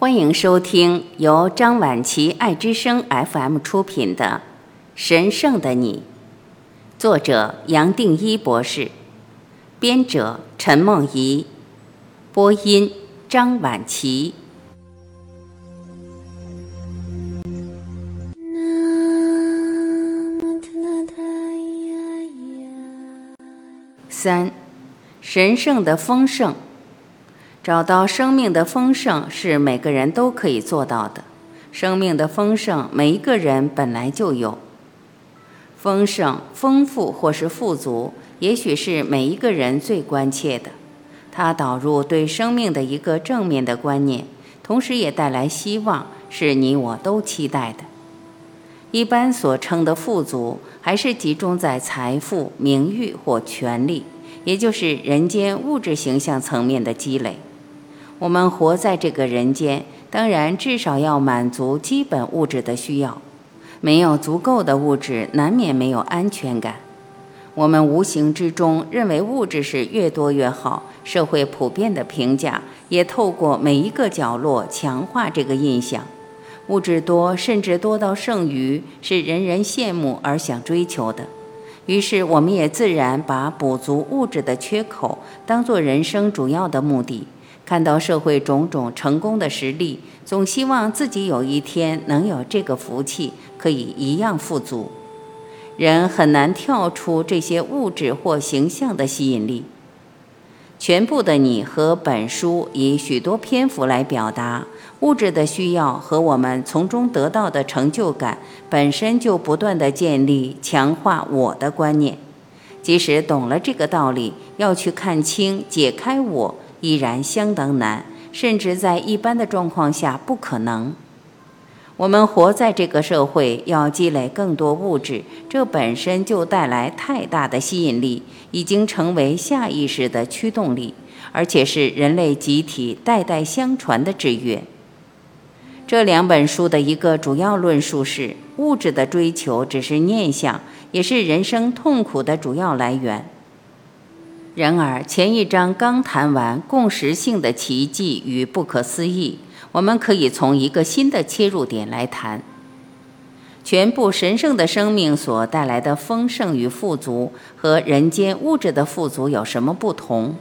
欢迎收听由张晚琪爱之声 FM 出品的《神圣的你》，作者杨定一博士，编者陈梦怡，播音张晚琪。三，神圣的丰盛。找到生命的丰盛是每个人都可以做到的。生命的丰盛，每一个人本来就有。丰盛、丰富或是富足，也许是每一个人最关切的。它导入对生命的一个正面的观念，同时也带来希望，是你我都期待的。一般所称的富足，还是集中在财富、名誉或权力，也就是人间物质形象层面的积累。我们活在这个人间，当然至少要满足基本物质的需要。没有足够的物质，难免没有安全感。我们无形之中认为物质是越多越好，社会普遍的评价也透过每一个角落强化这个印象。物质多，甚至多到剩余，是人人羡慕而想追求的。于是，我们也自然把补足物质的缺口当做人生主要的目的。看到社会种种成功的实例，总希望自己有一天能有这个福气，可以一样富足。人很难跳出这些物质或形象的吸引力。全部的你和本书以许多篇幅来表达物质的需要和我们从中得到的成就感，本身就不断的建立强化我的观念。即使懂了这个道理，要去看清解开我。依然相当难，甚至在一般的状况下不可能。我们活在这个社会，要积累更多物质，这本身就带来太大的吸引力，已经成为下意识的驱动力，而且是人类集体代代相传的制约。这两本书的一个主要论述是：物质的追求只是念想，也是人生痛苦的主要来源。然而，前一章刚谈完共识性的奇迹与不可思议，我们可以从一个新的切入点来谈。全部神圣的生命所带来的丰盛与富足，和人间物质的富足有什么不同？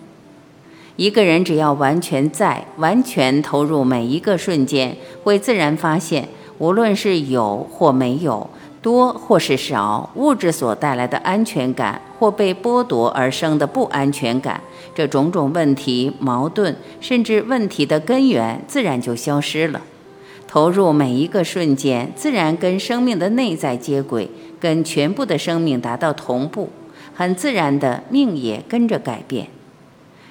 一个人只要完全在、完全投入每一个瞬间，会自然发现，无论是有或没有。多或是少，物质所带来的安全感，或被剥夺而生的不安全感，这种种问题、矛盾，甚至问题的根源，自然就消失了。投入每一个瞬间，自然跟生命的内在接轨，跟全部的生命达到同步，很自然的命也跟着改变。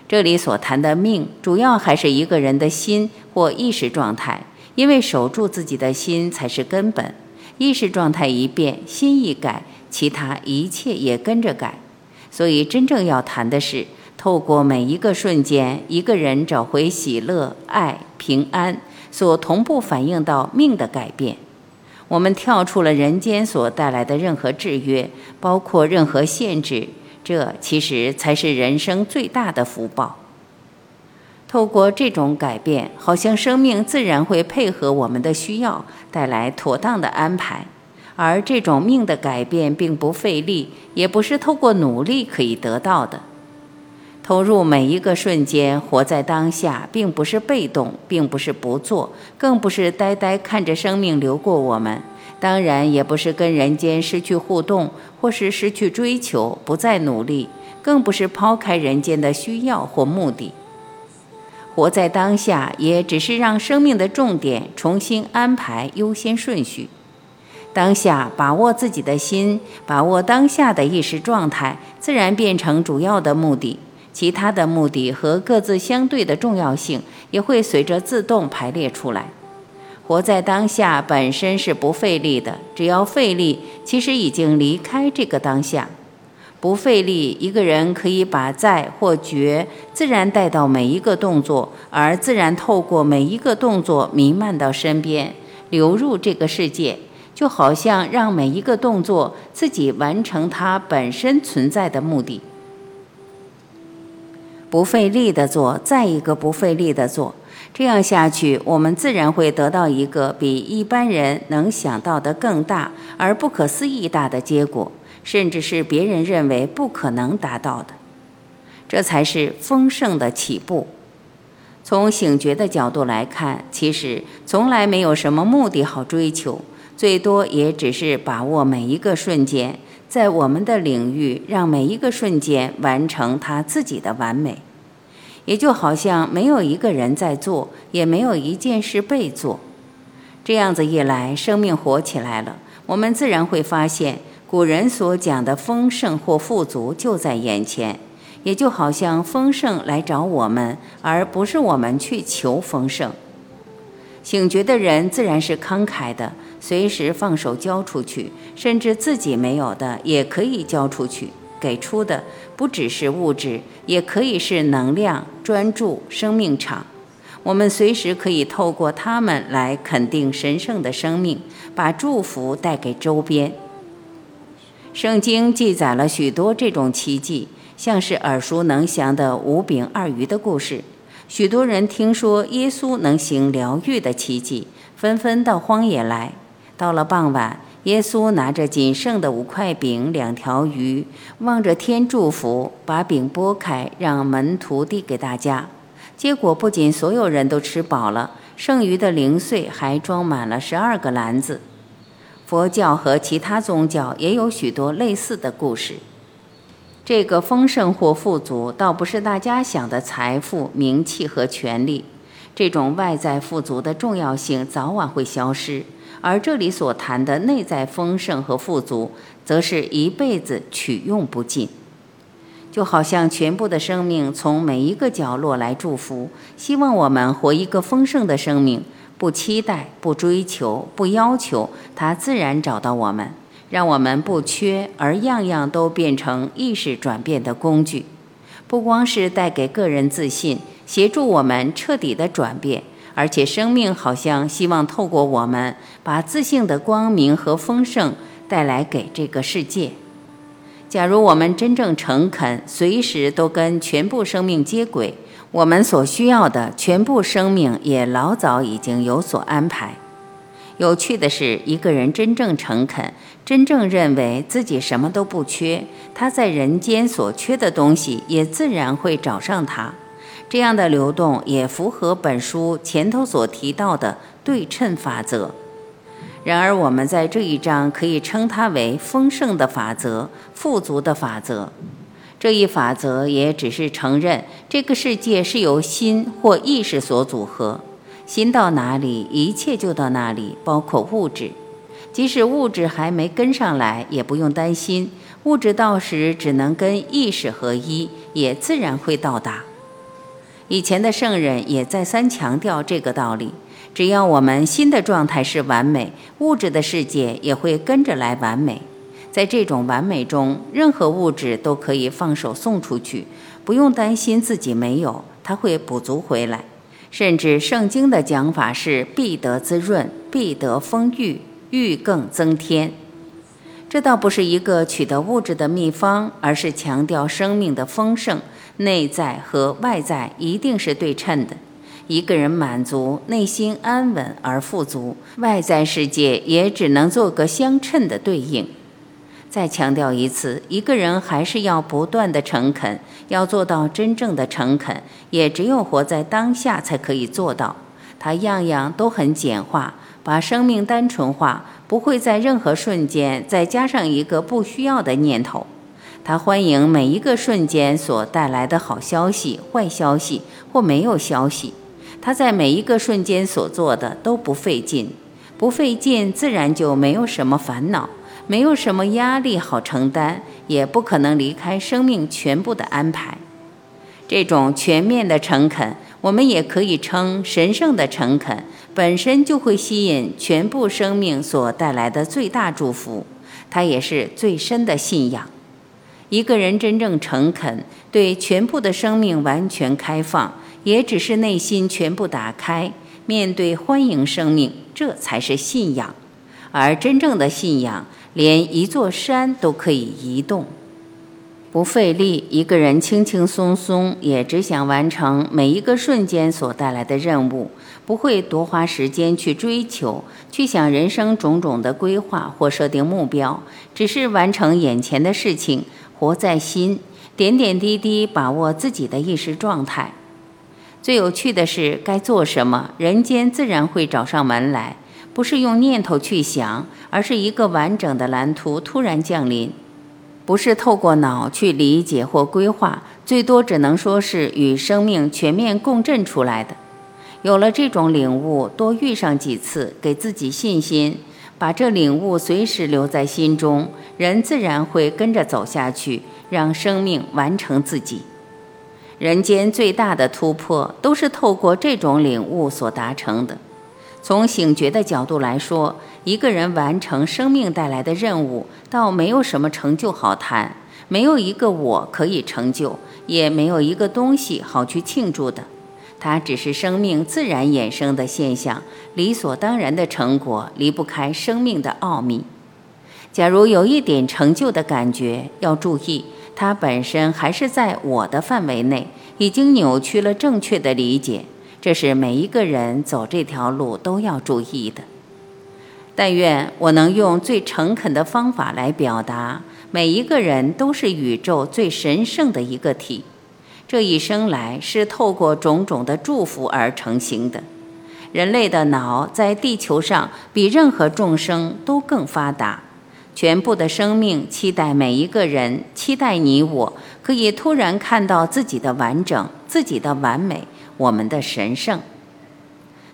这里所谈的命，主要还是一个人的心或意识状态，因为守住自己的心才是根本。意识状态一变，心一改，其他一切也跟着改。所以，真正要谈的是，透过每一个瞬间，一个人找回喜乐、爱、平安，所同步反映到命的改变。我们跳出了人间所带来的任何制约，包括任何限制，这其实才是人生最大的福报。透过这种改变，好像生命自然会配合我们的需要，带来妥当的安排。而这种命的改变并不费力，也不是透过努力可以得到的。投入每一个瞬间，活在当下，并不是被动，并不是不做，更不是呆呆看着生命流过我们。当然，也不是跟人间失去互动，或是失去追求，不再努力，更不是抛开人间的需要或目的。活在当下，也只是让生命的重点重新安排优先顺序。当下把握自己的心，把握当下的意识状态，自然变成主要的目的。其他的目的和各自相对的重要性，也会随着自动排列出来。活在当下本身是不费力的，只要费力，其实已经离开这个当下。不费力，一个人可以把在或觉自然带到每一个动作，而自然透过每一个动作弥漫到身边，流入这个世界，就好像让每一个动作自己完成它本身存在的目的。不费力的做，再一个不费力的做，这样下去，我们自然会得到一个比一般人能想到的更大而不可思议大的结果，甚至是别人认为不可能达到的。这才是丰盛的起步。从醒觉的角度来看，其实从来没有什么目的好追求，最多也只是把握每一个瞬间，在我们的领域，让每一个瞬间完成他自己的完美。也就好像没有一个人在做，也没有一件事被做。这样子一来，生命活起来了，我们自然会发现，古人所讲的丰盛或富足就在眼前。也就好像丰盛来找我们，而不是我们去求丰盛。醒觉的人自然是慷慨的，随时放手交出去，甚至自己没有的也可以交出去。给出的不只是物质，也可以是能量、专注、生命场。我们随时可以透过他们来肯定神圣的生命，把祝福带给周边。圣经记载了许多这种奇迹，像是耳熟能详的五饼二鱼的故事。许多人听说耶稣能行疗愈的奇迹，纷纷到荒野来。到了傍晚。耶稣拿着仅剩的五块饼、两条鱼，望着天祝福，把饼拨开，让门徒递给大家。结果不仅所有人都吃饱了，剩余的零碎还装满了十二个篮子。佛教和其他宗教也有许多类似的故事。这个丰盛或富足，倒不是大家想的财富、名气和权力。这种外在富足的重要性早晚会消失。而这里所谈的内在丰盛和富足，则是一辈子取用不尽，就好像全部的生命从每一个角落来祝福，希望我们活一个丰盛的生命，不期待、不追求、不要求，它自然找到我们，让我们不缺，而样样都变成意识转变的工具，不光是带给个人自信，协助我们彻底的转变。而且，生命好像希望透过我们，把自信的光明和丰盛带来给这个世界。假如我们真正诚恳，随时都跟全部生命接轨，我们所需要的全部生命也老早已经有所安排。有趣的是，一个人真正诚恳，真正认为自己什么都不缺，他在人间所缺的东西也自然会找上他。这样的流动也符合本书前头所提到的对称法则。然而，我们在这一章可以称它为丰盛的法则、富足的法则。这一法则也只是承认这个世界是由心或意识所组合，心到哪里，一切就到哪里，包括物质。即使物质还没跟上来，也不用担心，物质到时只能跟意识合一，也自然会到达。以前的圣人也再三强调这个道理：只要我们心的状态是完美，物质的世界也会跟着来完美。在这种完美中，任何物质都可以放手送出去，不用担心自己没有，它会补足回来。甚至圣经的讲法是必得滋润，必得丰裕，欲更增添。这倒不是一个取得物质的秘方，而是强调生命的丰盛。内在和外在一定是对称的。一个人满足，内心安稳而富足，外在世界也只能做个相称的对应。再强调一次，一个人还是要不断的诚恳，要做到真正的诚恳，也只有活在当下才可以做到。他样样都很简化，把生命单纯化，不会在任何瞬间再加上一个不需要的念头。他欢迎每一个瞬间所带来的好消息、坏消息或没有消息。他在每一个瞬间所做的都不费劲，不费劲，自然就没有什么烦恼，没有什么压力好承担，也不可能离开生命全部的安排。这种全面的诚恳，我们也可以称神圣的诚恳，本身就会吸引全部生命所带来的最大祝福。它也是最深的信仰。一个人真正诚恳，对全部的生命完全开放，也只是内心全部打开，面对欢迎生命，这才是信仰。而真正的信仰，连一座山都可以移动。不费力，一个人轻轻松松，也只想完成每一个瞬间所带来的任务，不会多花时间去追求，去想人生种种的规划或设定目标，只是完成眼前的事情，活在心，点点滴滴把握自己的意识状态。最有趣的是，该做什么，人间自然会找上门来，不是用念头去想，而是一个完整的蓝图突然降临。不是透过脑去理解或规划，最多只能说是与生命全面共振出来的。有了这种领悟，多遇上几次，给自己信心，把这领悟随时留在心中，人自然会跟着走下去，让生命完成自己。人间最大的突破，都是透过这种领悟所达成的。从醒觉的角度来说，一个人完成生命带来的任务，倒没有什么成就好谈，没有一个我可以成就，也没有一个东西好去庆祝的。它只是生命自然衍生的现象，理所当然的成果，离不开生命的奥秘。假如有一点成就的感觉，要注意，它本身还是在我的范围内，已经扭曲了正确的理解。这是每一个人走这条路都要注意的。但愿我能用最诚恳的方法来表达：每一个人都是宇宙最神圣的一个体，这一生来是透过种种的祝福而成型的。人类的脑在地球上比任何众生都更发达，全部的生命期待每一个人，期待你我，可以突然看到自己的完整，自己的完美。我们的神圣，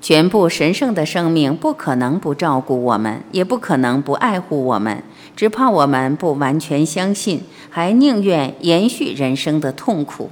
全部神圣的生命不可能不照顾我们，也不可能不爱护我们，只怕我们不完全相信，还宁愿延续人生的痛苦。